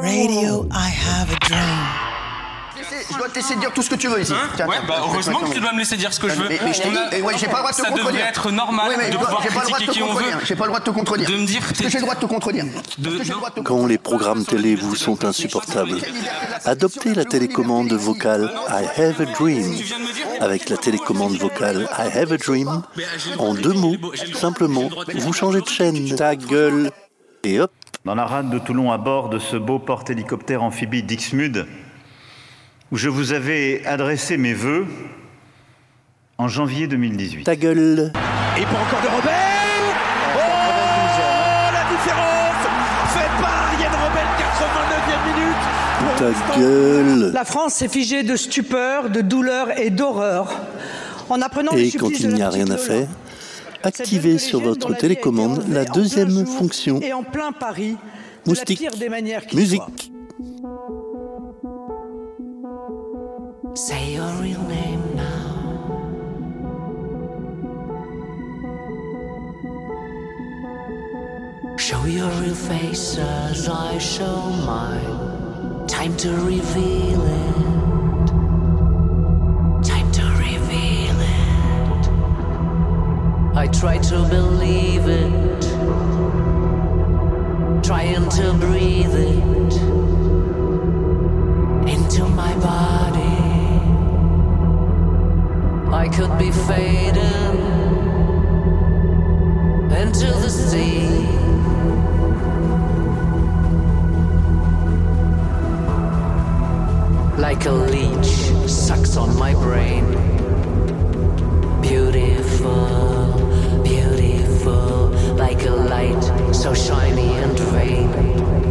Radio, I have a dream. Je dois te laisser dire tout ce que tu veux ici. Hein Tiens, ouais, tiens, bah tiens, heureusement tiens, que tu dois me laisser dire ce que je veux. Mais- mais je a- et ouais, j'ai pas le droit de te Ça contredire. devrait être normal Oui, mais de pouvoir j'ai pas le droit de critiquer te qui on veut. contredire. J'ai pas le droit de te contredire. De me dire que j'ai le droit de te contredire Quand les programmes télé vous sont insupportables, adoptez la télécommande vocale I Have a Dream. Avec la télécommande vocale I Have a Dream, en deux mots, simplement, vous changez de chaîne. Ta gueule. Et hop, dans la rade de Toulon à bord de ce beau porte-hélicoptère amphibie Dixmude, où je vous avais adressé mes vœux en janvier 2018. ta gueule. Et pour encore de Robert Oh la différence Fait par Yann Robert, 89e minute Ta gueule. La France s'est figée de stupeur, de douleur et d'horreur. En apprenant les Et quand il n'y a rien à faire, Jeune sur votre télécommande la deuxième fonction. Et en plein Paris, Moustique. Musique. Say your real name now. Show your real face as I show mine. Time to reveal it. I try to believe it. Trying to breathe it into my body. I could be fading into the sea. Like a leech sucks on my brain. Beautiful, like a light so shiny and vain.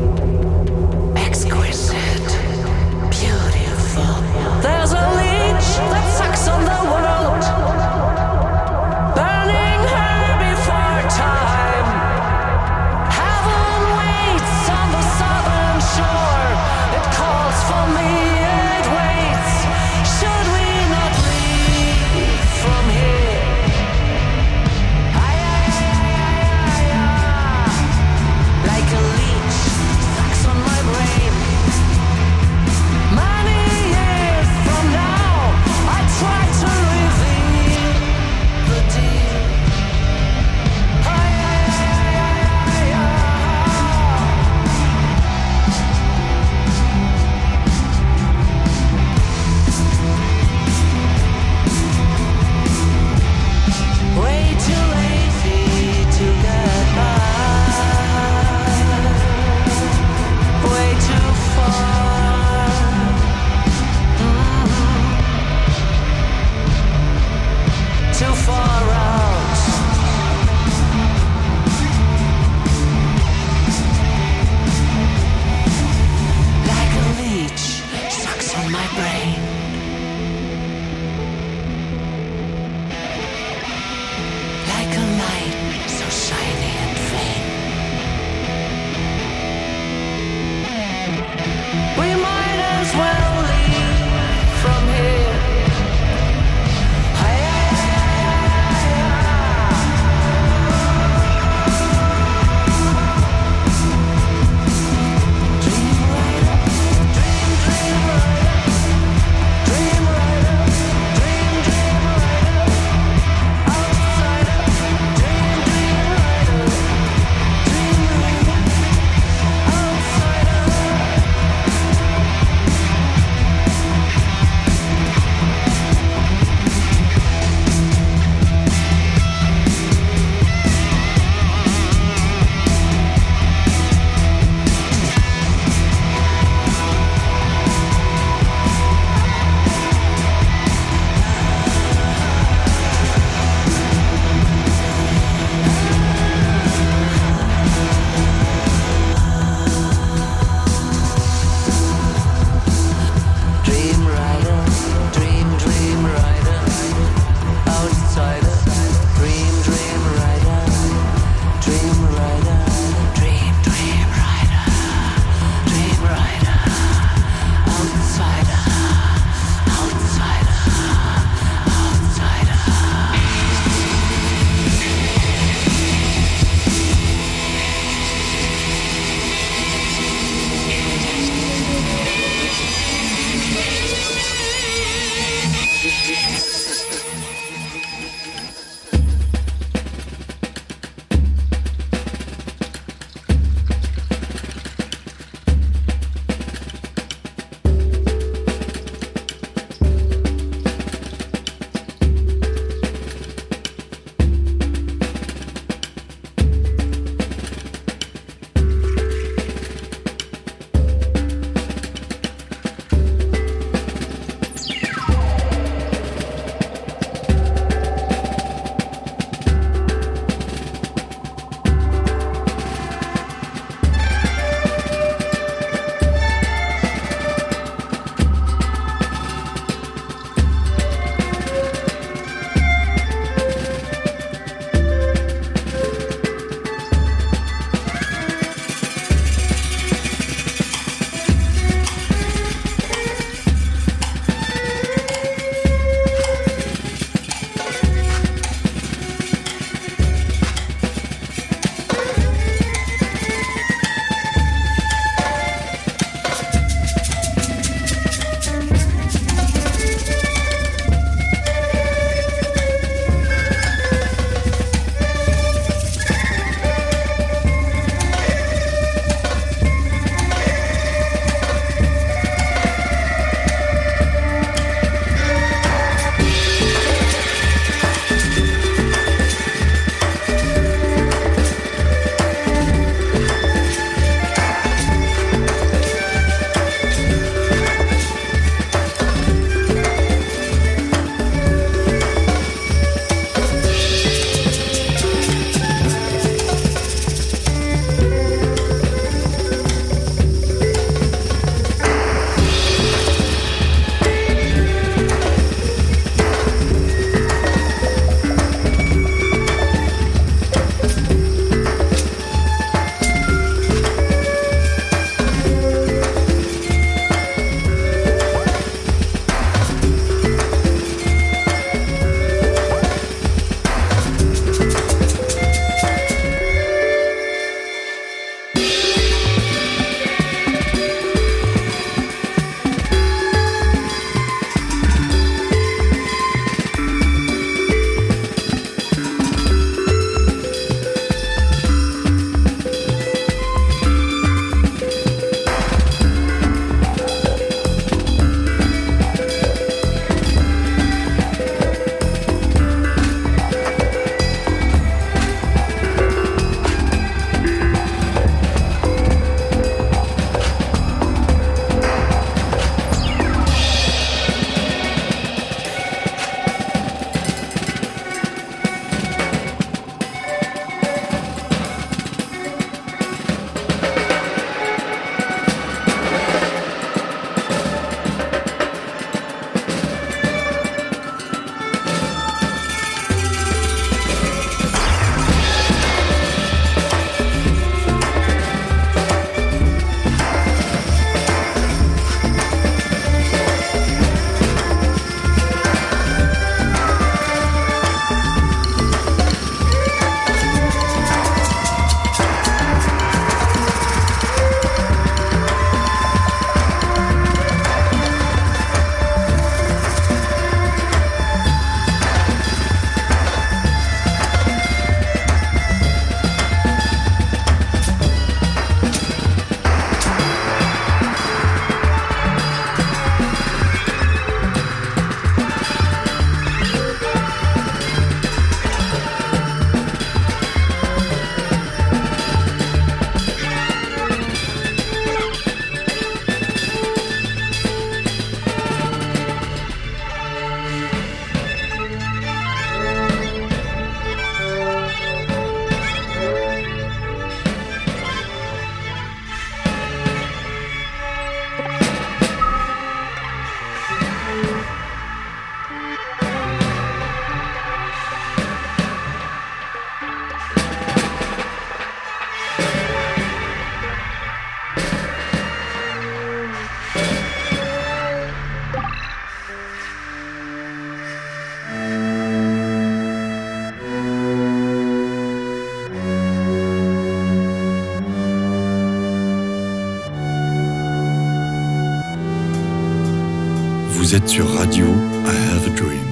Vous êtes sur Radio I Have a Dream.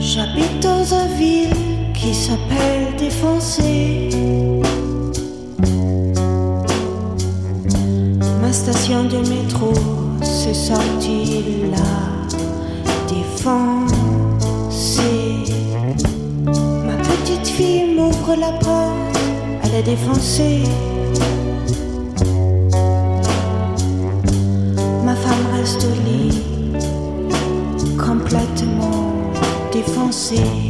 J'habite dans une ville qui s'appelle Défoncé. Ma station de métro, c'est sorti là. Défoncé. Ma petite fille m'ouvre la porte, elle est défoncée. Complètement défoncée.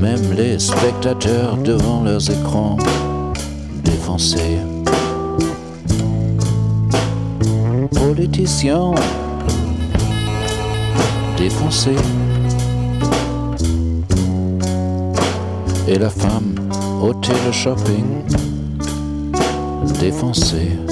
Même les spectateurs devant leurs écrans défoncés. Politiciens défoncés. Et la femme au télé-shopping défoncée.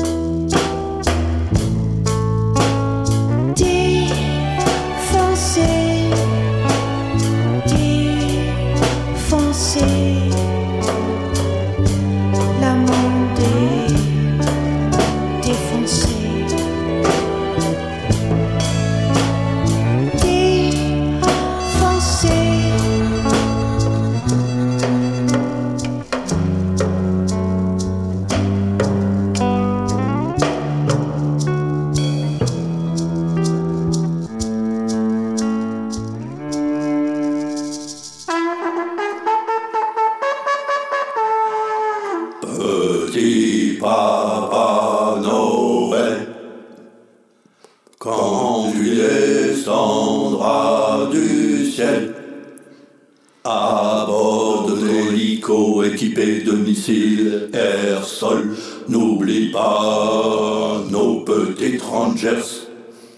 N'oublie pas nos petites Rangers.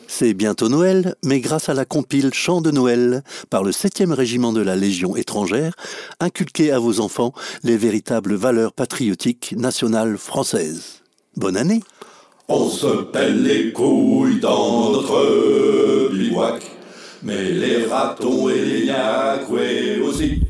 C'est bientôt Noël, mais grâce à la compile Chant de Noël par le 7e régiment de la Légion étrangère, inculquez à vos enfants les véritables valeurs patriotiques nationales françaises. Bonne année On se pèle les couilles dans notre bivouac, mais les ratons et les yacoués aussi.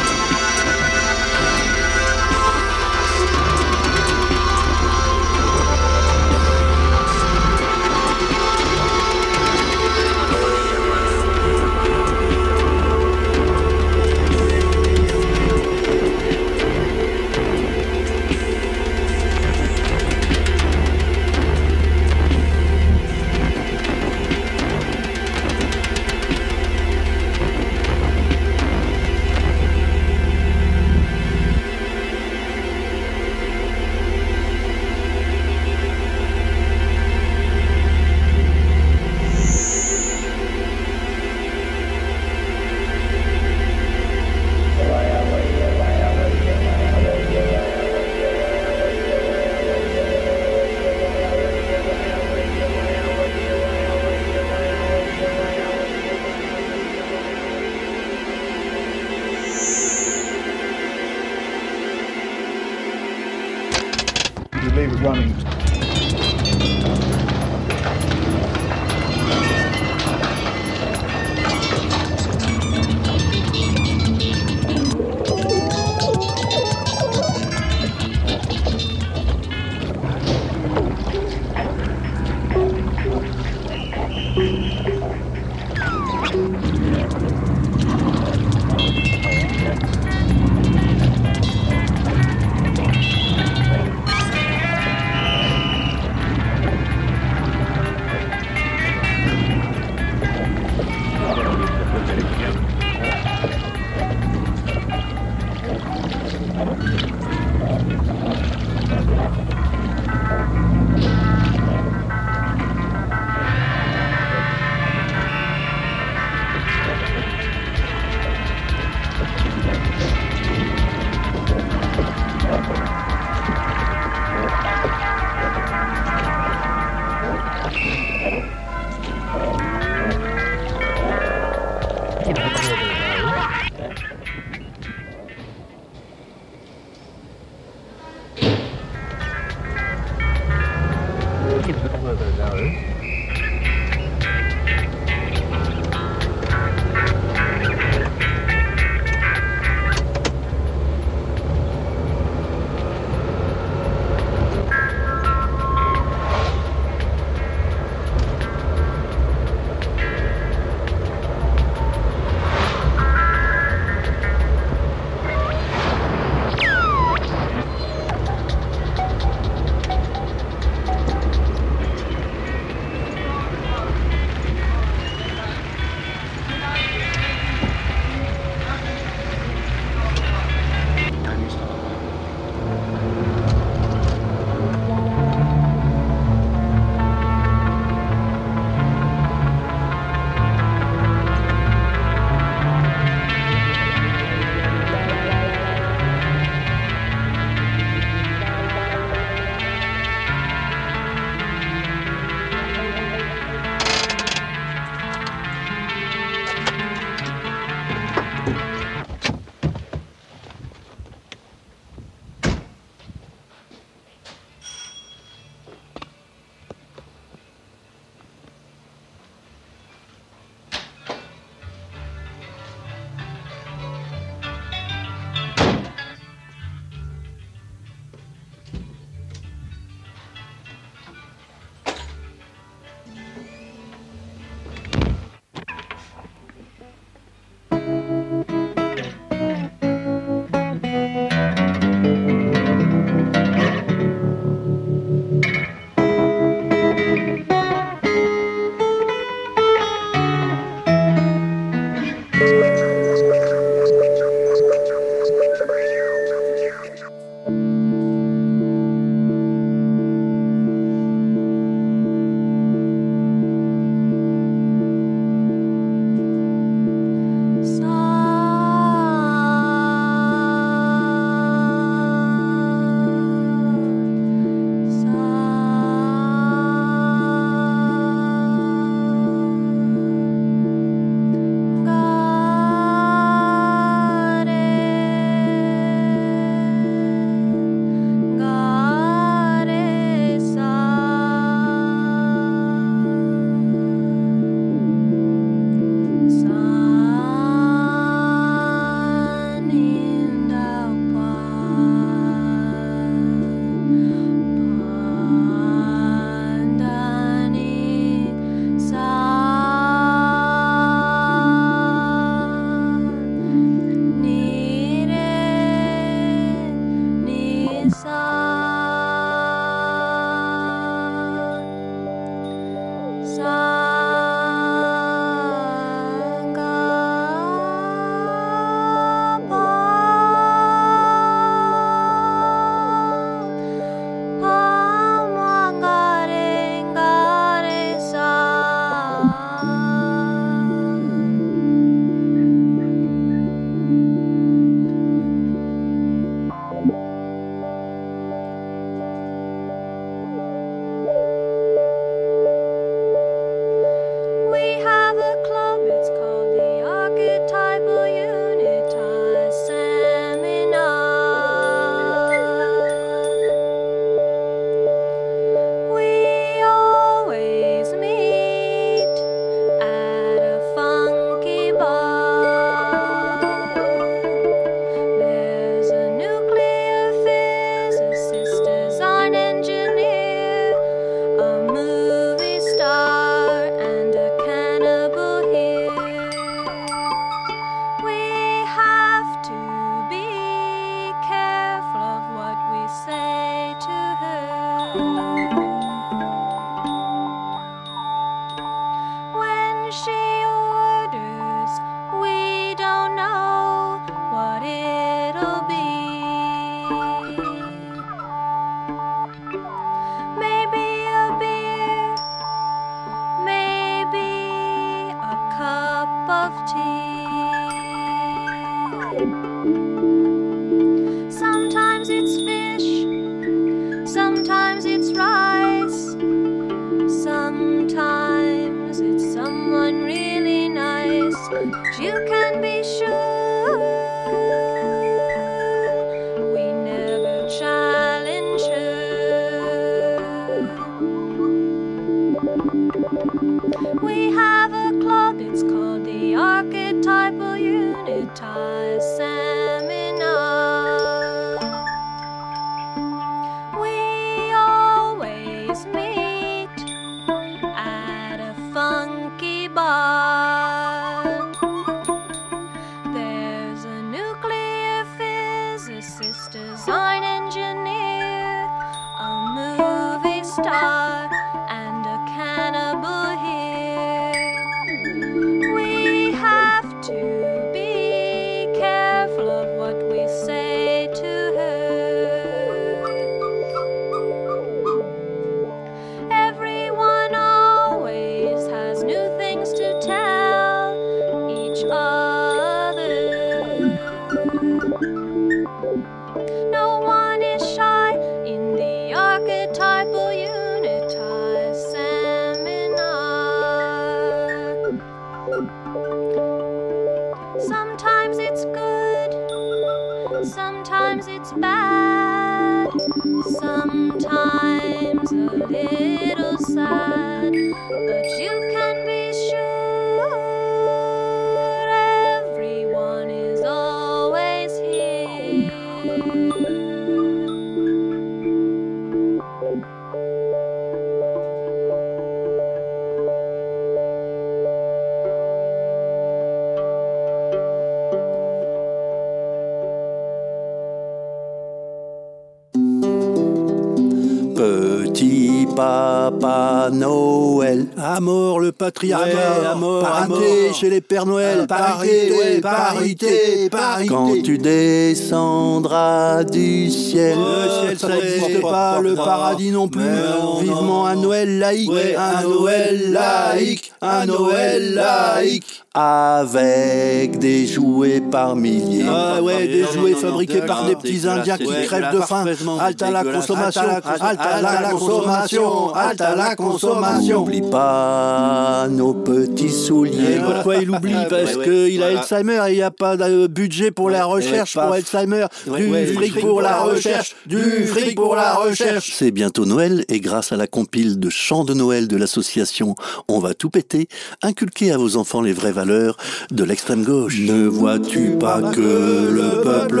Patriarcat, Ouais, à mort, parité à mort. chez les Pères Noël. Parité, parité, parité. Quand tu descendras du ciel. Le ciel, ça n'existe pas, le paradis non plus. Non, Vivement non. un Noël laïque, Ouais, un Noël laïque, un Noël laïque. Avec des jouets par milliers. Ah ouais, des Non, jouets fabriqués non, par non, des petits Indiens qui crèvent de faim. Halte à la consommation, Halte à la- halte à la consommation, halte à la consommation. N'oublie pas nos petits souliers. Et pourquoi il oublie Parce qu'il a Alzheimer et il n'y a pas de budget pour la recherche Ouais, pour. Alzheimer. Ouais, Du ouais, fric pour la recherche, du fric pour la recherche. C'est bientôt Noël et grâce à la compile de chants de Noël de l'association On va tout péter, inculquez à vos enfants les vraies valeurs de l'extrême gauche. Ne vois-tu pas que le peuple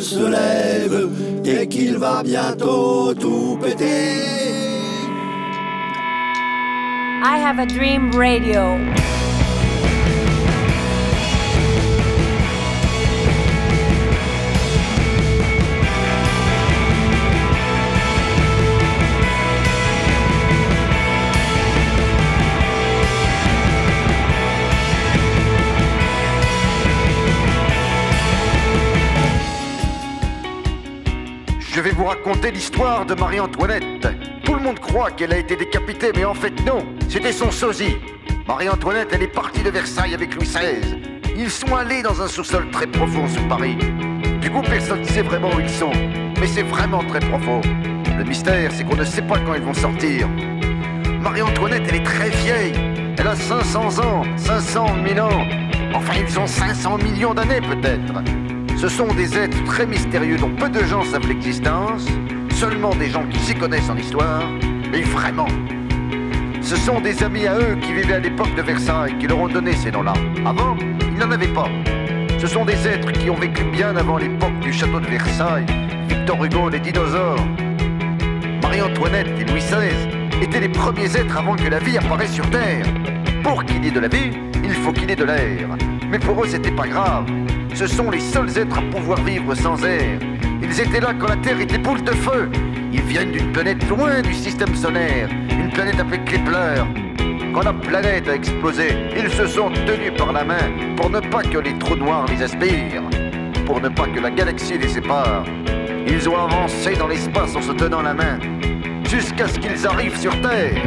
se lève et qu'il va bientôt tout péter? I have a dream radio. Je vais vous raconter l'histoire de Marie-Antoinette. Tout le monde croit qu'elle a été décapitée, mais en fait non, c'était son sosie. Marie-Antoinette, elle est partie de Versailles avec Louis XVI. Ils sont allés dans un sous-sol très profond sous Paris. Du coup, personne ne sait vraiment où ils sont, mais c'est vraiment très profond. Le mystère, c'est qu'on ne sait pas quand ils vont sortir. Marie-Antoinette, elle est très vieille. Elle a 500 ans, 500 000 ans. Enfin, ils ont 500 millions d'années peut-être. Ce sont des êtres très mystérieux dont peu de gens savent l'existence. Seulement des gens qui s'y connaissent en histoire. Et vraiment. Ce sont des amis à eux qui vivaient à l'époque de Versailles qui leur ont donné ces noms-là. Avant, ils n'en avaient pas. Ce sont des êtres qui ont vécu bien avant l'époque du château de Versailles, Victor Hugo, les dinosaures. Marie-Antoinette et Louis XVI étaient les premiers êtres avant que la vie apparaisse sur Terre. Pour qu'il y ait de la vie, il faut qu'il y ait de l'air. Mais pour eux, c'était pas grave. Ce sont les seuls êtres à pouvoir vivre sans air. Ils étaient là quand la Terre était boule de feu. Ils viennent d'une planète loin du système solaire, une planète appelée Kepler. Quand la planète a explosé, ils se sont tenus par la main pour ne pas que les trous noirs les aspirent, pour ne pas que la galaxie les sépare. Ils ont avancé dans l'espace en se tenant la main, jusqu'à ce qu'ils arrivent sur Terre.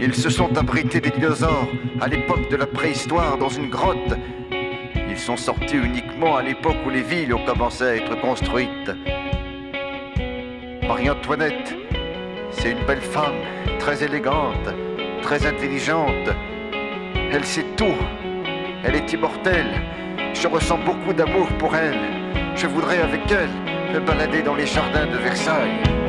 Ils se sont abrités des dinosaures à l'époque de la préhistoire dans une grotte. Ils sont sortis uniquement à l'époque où les villes ont commencé à être construites. Marie-Antoinette, c'est une belle femme, très élégante, très intelligente. Elle sait tout. Elle est immortelle. Je ressens beaucoup d'amour pour elle. Je voudrais avec elle me balader dans les jardins de Versailles.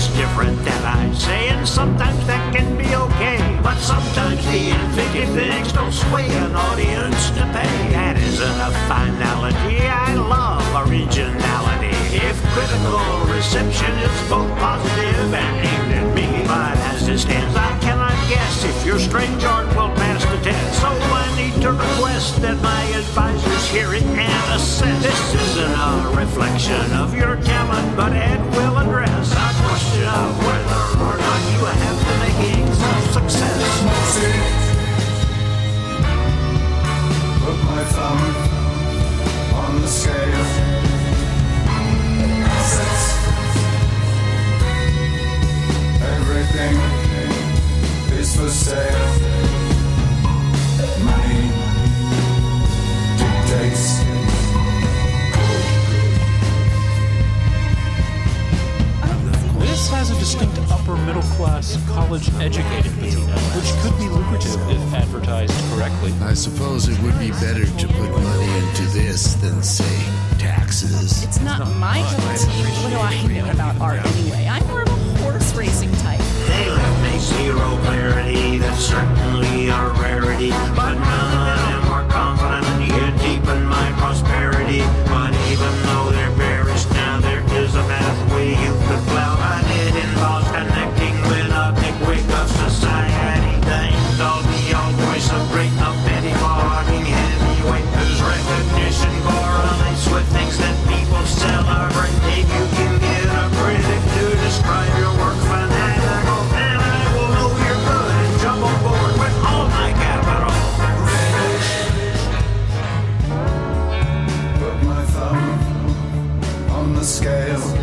is different than I say, and sometimes that can be okay. But sometimes the inventive things don't sway an audience to pay. That isn't a finality. I love originality. If critical reception is both positive and aimed at me, but as it stands, I cannot guess if your strange art will pass the test. So when need to request that my advisors hear it and assess. This isn't a reflection of your talent, but Ed will address a question of whether or not you have the makings of success. Put my thumb on the scale. Everything is for sale educated patina, which could be lucrative if advertised correctly. I suppose it would be better to put money into this than, say, taxes. It's not, my cup of. What do I know about art anyway? I'm more of a horse racing zero clarity. That's certainly a rarity. But none of them are confident You deepen my prosperity, but even the scale.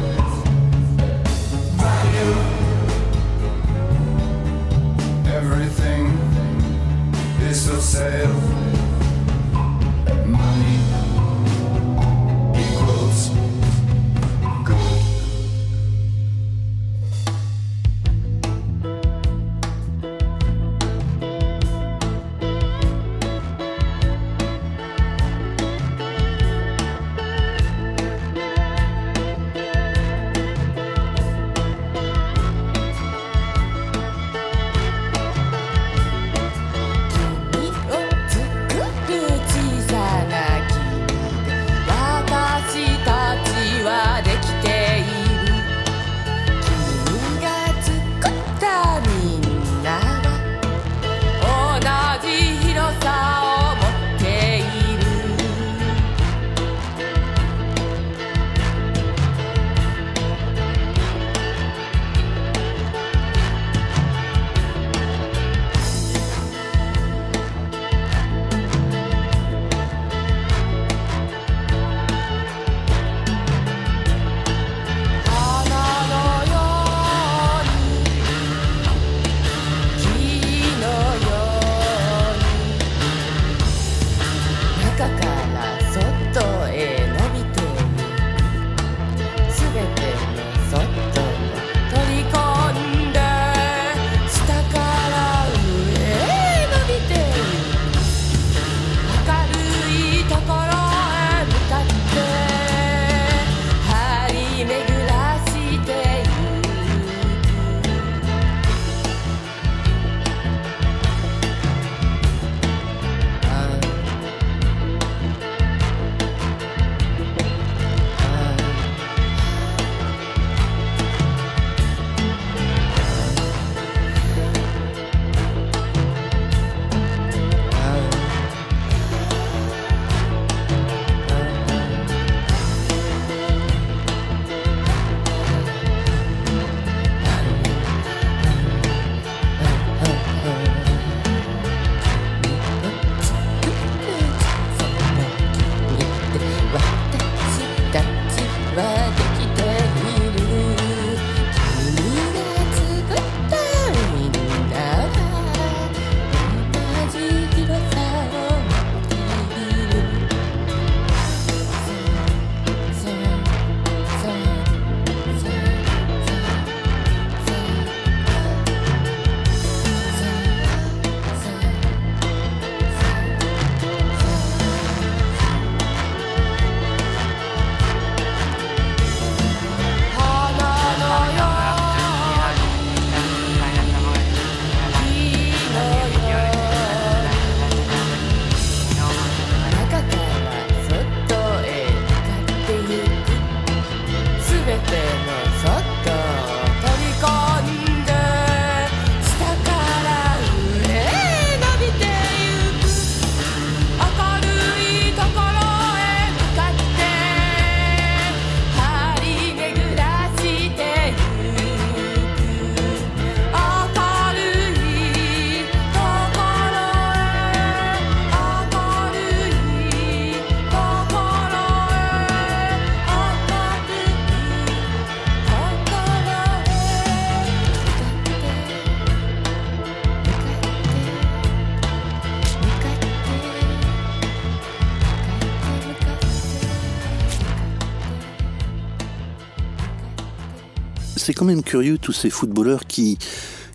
C'est quand même curieux tous ces footballeurs qui,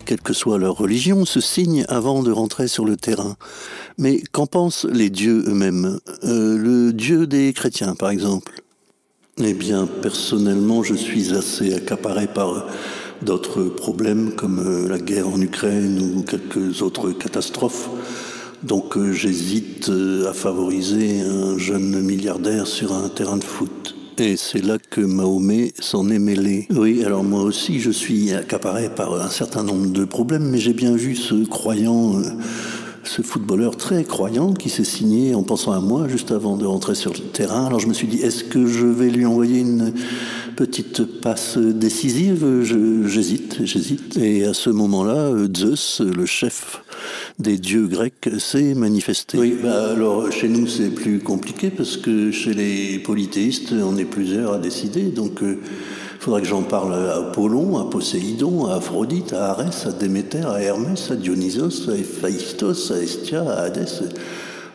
quelle que soit leur religion, se signent avant de rentrer sur le terrain. Mais qu'en pensent les dieux eux-mêmes? Euh, le dieu des chrétiens, par exemple Eh bien, personnellement, je suis assez accaparé par euh, d'autres problèmes comme euh, la guerre en Ukraine ou quelques autres catastrophes. Donc j'hésite à favoriser un jeune milliardaire sur un terrain de foot. Et c'est là que Mahomet s'en est mêlé. Oui, alors moi aussi, je suis accaparé par un certain nombre de problèmes, mais j'ai bien vu ce croyant, euh, ce footballeur très croyant qui s'est signé en pensant à moi juste avant de rentrer sur le terrain. Alors je me suis dit, est-ce que je vais lui envoyer une petite passe décisive? J'hésite, j'hésite. Et à ce moment-là, euh, Zeus, le chef des dieux grecs, s'est manifesté. Oui, bah alors chez nous c'est plus compliqué parce que chez les polythéistes, on est plusieurs à décider. Donc il faudra que j'en parle à Apollon, à Poséidon, à Aphrodite, à Arès, à Déméter, à Hermès, à Dionysos, à Héphaïstos, à Estia, à Hadès.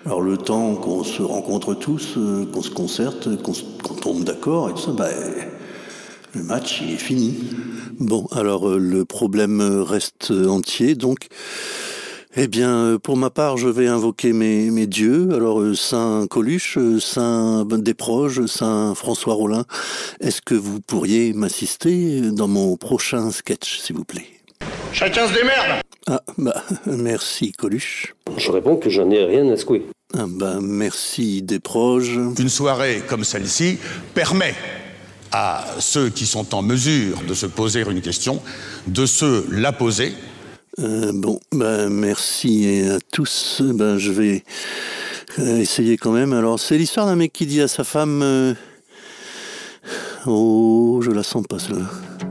Alors le temps qu'on se rencontre tous, euh, qu'on se concerte, qu'on tombe d'accord et tout ça, bah, le match est fini. Bon, alors euh, le problème reste entier, donc. Eh bien, euh, pour ma part, je vais invoquer mes, mes dieux. Alors, euh, Saint Coluche, euh, Saint Desproges, Saint François Rollin, est-ce que vous pourriez m'assister dans mon prochain sketch, s'il vous plaît? Chacun se démerde Ah, bah, merci Coluche. Je réponds que j'en ai rien à secouer. Ah, bah, merci Desproges. Une soirée comme celle-ci permet à ceux qui sont en mesure de se poser une question de se la poser. Euh, bon, ben merci à tous. Ben je vais euh, essayer quand même. Alors c'est l'histoire d'un mec qui dit à sa femme euh, Oh, je la sens pas celle-là.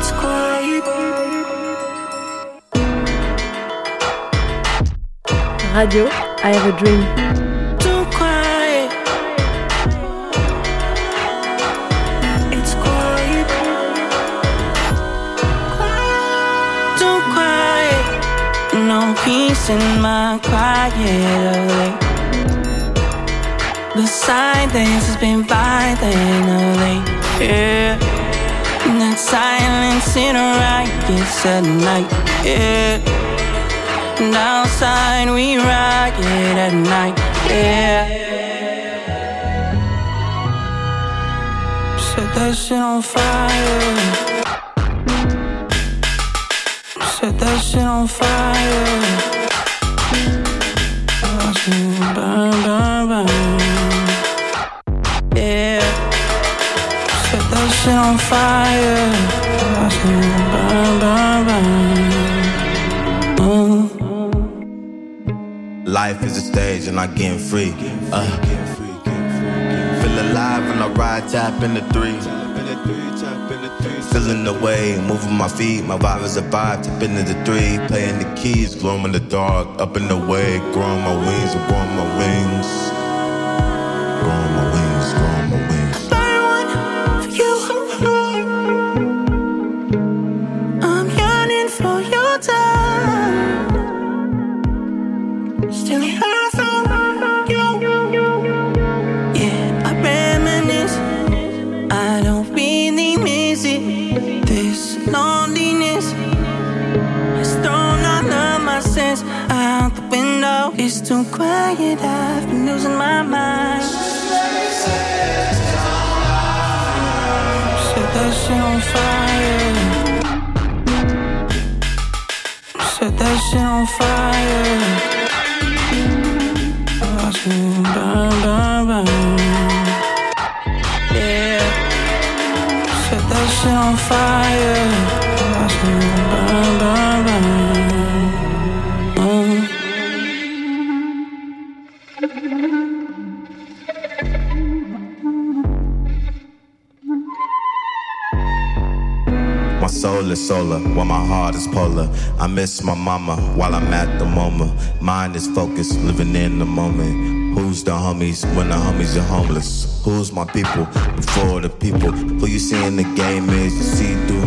It's quiet. Radio, I have a dream. Too quiet. It's quiet. Too quiet. No peace in my quiet of late. The silence has been violent of late. Yeah. Silence in a riot at night. Yeah. And outside we riot at night, yeah. Set that shit on fire. Set that shit on fire. Watch it burn, burn, burn. Set on fire. Burn, burn, burn. Life is a stage and I'm getting free. Uh, feel alive when I ride, tap in the three. Feeling the way, moving my feet, my vibe is a vibe, tap into the three. Playing the keys, glowing in the dark, up in the way, growing my wings, growing my wings. Growing my wings, growing my wings. That shit on fire. Watch it burn, burn, burn. Yeah. Set that shit on fire. Watch burn, burn, burn. Is solar, while my heart is polar. I miss my mama while I'm at the moment. Mind is focused, living in the moment. Who's the homies when the homies are homeless? Who's my people before the people? Who you see in the game is you see through.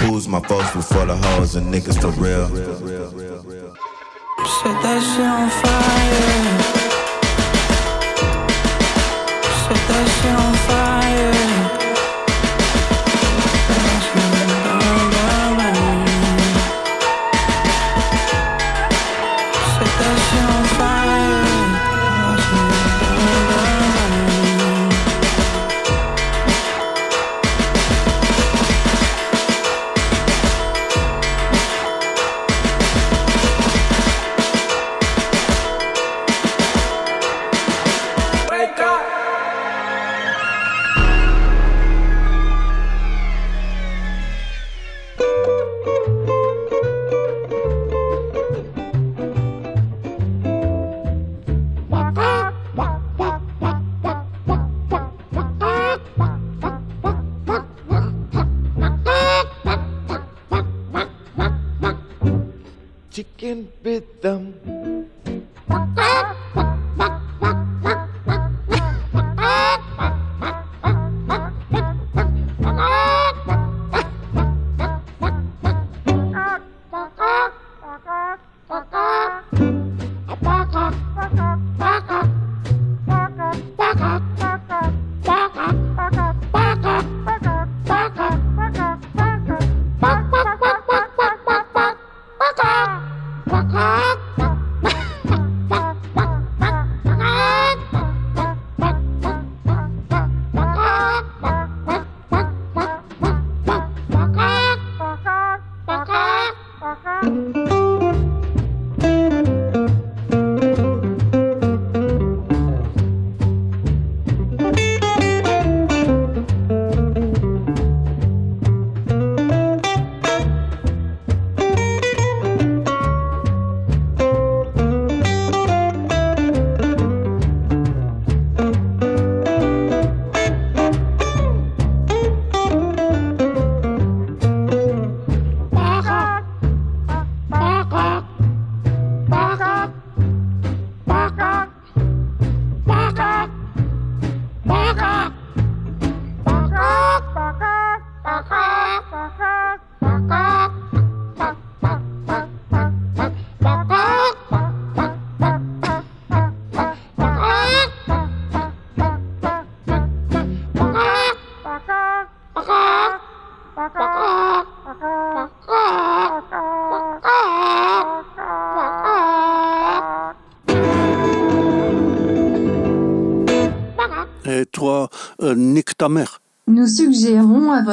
Who's my folks before the hoes and niggas for real? Set that shit on fire. Set that shit on fire.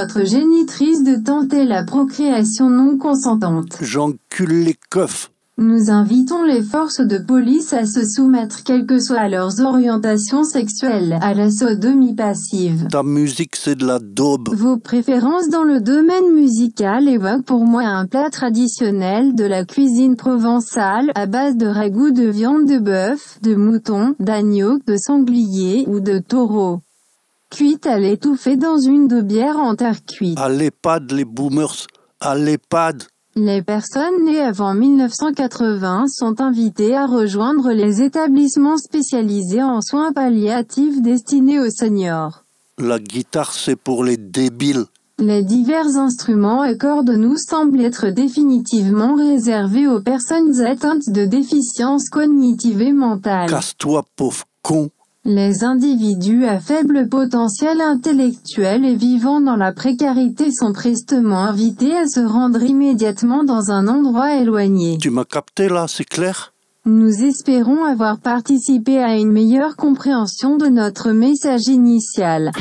Votre génitrice de tenter la procréation non consentante. J'encule les keufs. Nous invitons les forces de police à se soumettre, quelles que soient leurs orientations sexuelles, à la sodomie passive. Ta musique, c'est de la daube. Vos préférences dans le domaine musical évoquent pour moi un plat traditionnel de la cuisine provençale à base de ragoût de viande de bœuf, de mouton, d'agneau, de sanglier ou de taureau. Cuite à l'étouffer dans une daubière en terre cuite. À l'EHPAD, les boomers. À l'EHPAD. Les personnes nées avant 1980 sont invitées à rejoindre les établissements spécialisés en soins palliatifs destinés aux seniors. La guitare, c'est pour les débiles. Les divers instruments et cordes nous semblent être définitivement réservés aux personnes atteintes de déficiences cognitives et mentales. Casse-toi, pauvre con. Les individus à faible potentiel intellectuel et vivant dans la précarité sont prestement invités à se rendre immédiatement dans un endroit éloigné. Tu m'as capté là, c'est clair? Nous espérons avoir participé à une meilleure compréhension de notre message initial.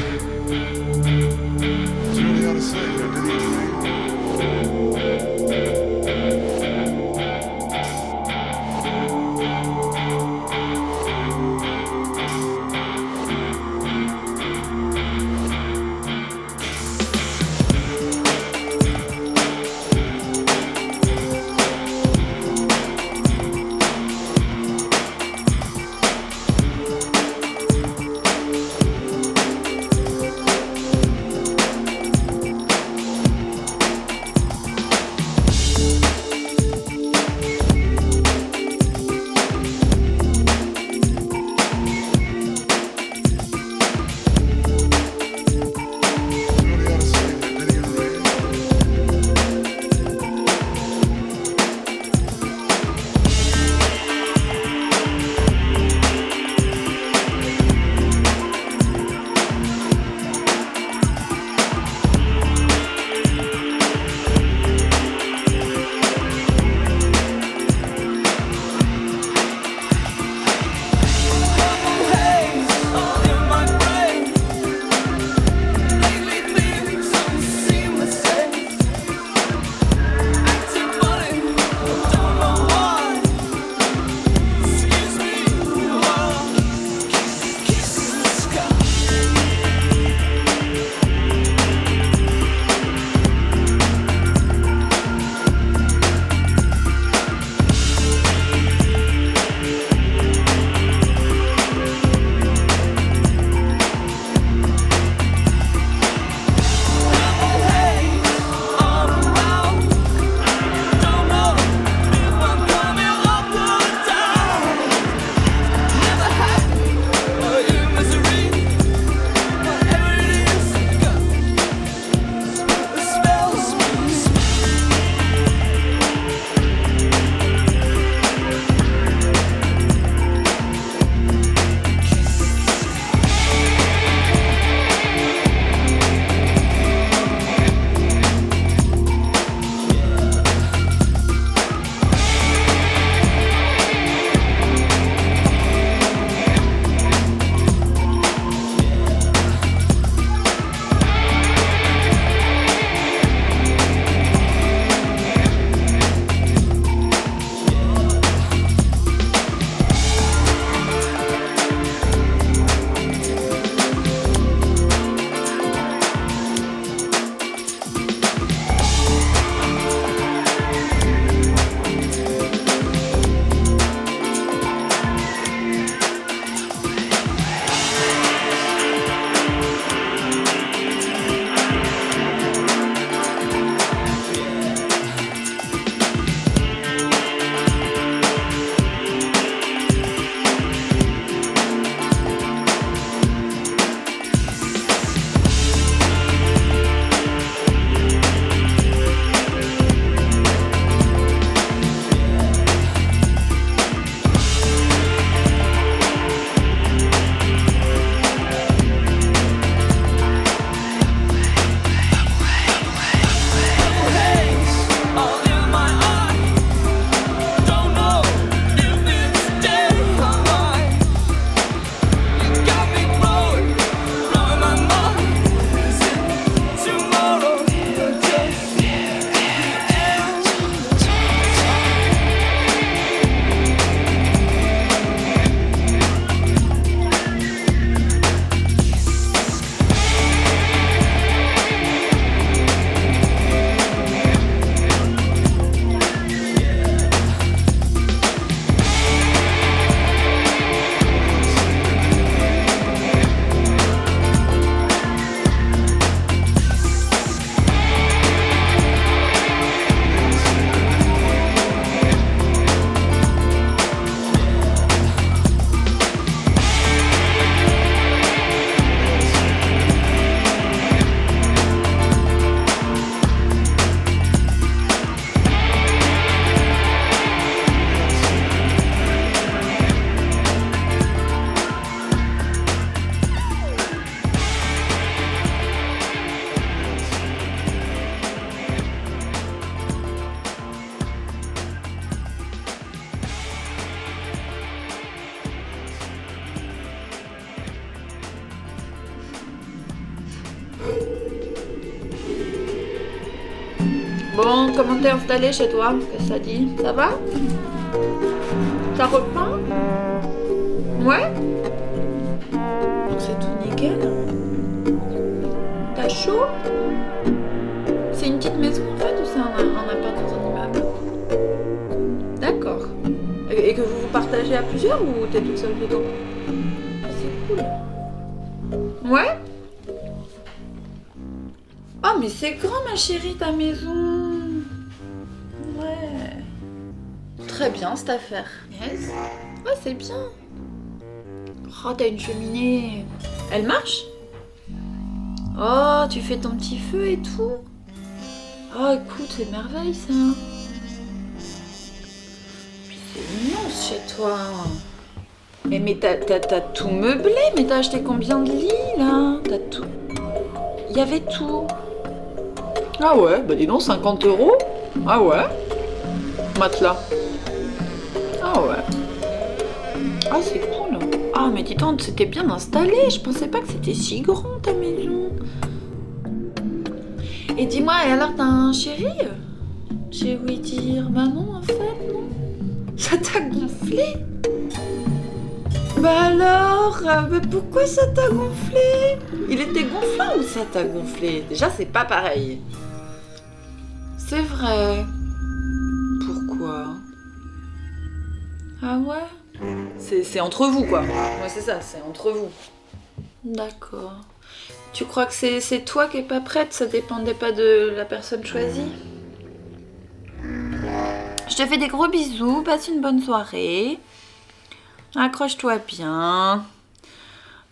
Installé chez toi que ça dit. Ça va? Ça reprend? Ouais? Donc c'est tout nickel T'as chaud? C'est une petite maison en fait ou c'est un, un appart dans un immeuble? D'accord. Et, et que vous vous partagez à plusieurs ou t'es toute seule plutôt C'est cool. Ouais? Oh mais c'est grand ma chérie ta maison bien cette affaire. Yes. Ouais c'est bien. Oh t'as une cheminée. Elle marche? Oh tu fais ton petit feu et tout. Oh écoute c'est merveille ça. Puis c'est immense chez toi. Mais, mais t'as, t'as- t'as tout meublé, mais t'as acheté combien de lits là? T'as tout. Il y avait tout. Ah ouais, bah dis donc, 50 euros Ah ouais Matelas. Ah c'est cool. Ah mais dis donc, c'était bien installé. Je pensais pas que c'était si grand ta maison. Et dis-moi, et alors t'as un chéri J'ai ouï dire, bah non en fait, non? Ça t'a gonflé? Bah alors, euh, mais pourquoi ça t'a gonflé? Il était gonflant ou ça t'a gonflé? Déjà, c'est pas pareil. C'est vrai. Pourquoi? Ah ouais? C'est c'est entre vous, quoi. Ouais, c'est ça, c'est entre vous. D'accord. Tu crois que c'est c'est toi qui es pas prête? Ça dépendait pas de la personne choisie? Je te fais des gros bisous, passe une bonne soirée. Accroche-toi bien.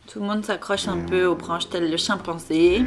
Tout le monde s'accroche un peu aux branches tel le chimpanzé.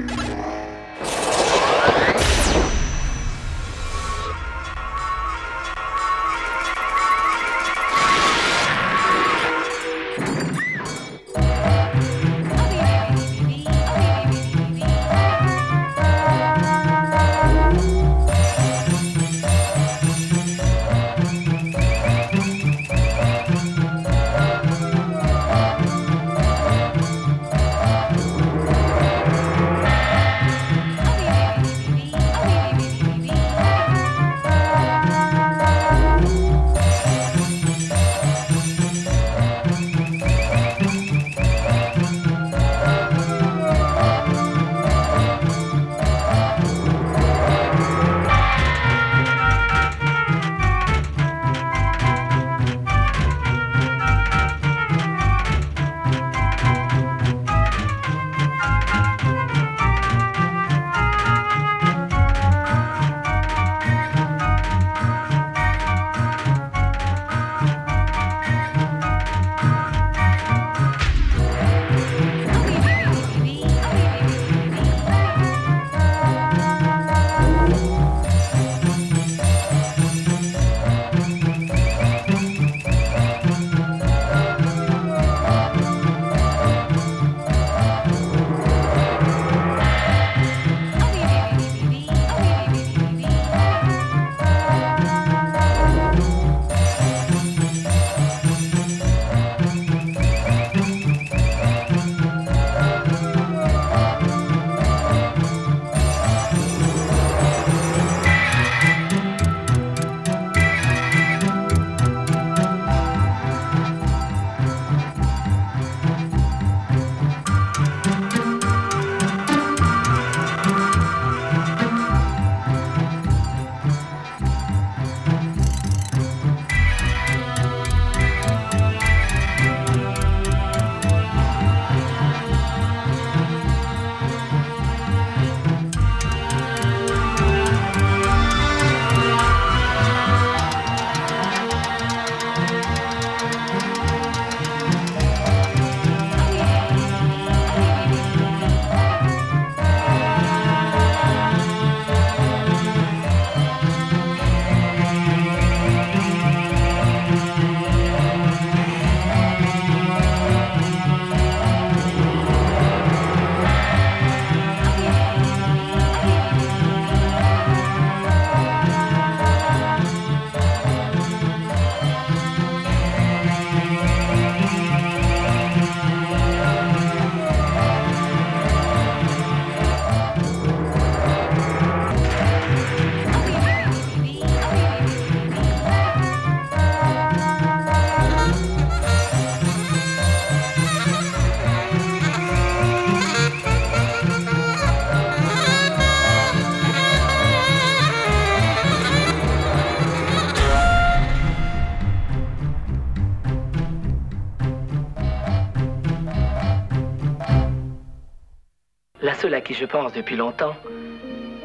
Qui je pense depuis longtemps,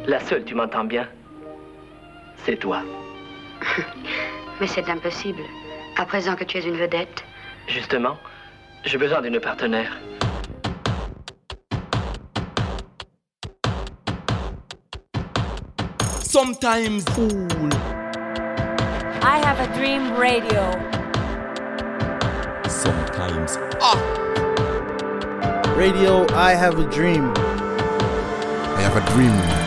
la seule, tu m'entends bien, c'est toi. Mais c'est impossible. À présent que tu es une vedette. Justement, j'ai besoin d'une partenaire. Sometimes fool. I have a dream radio. Sometimes Radio I Have a Dream. Have a dream.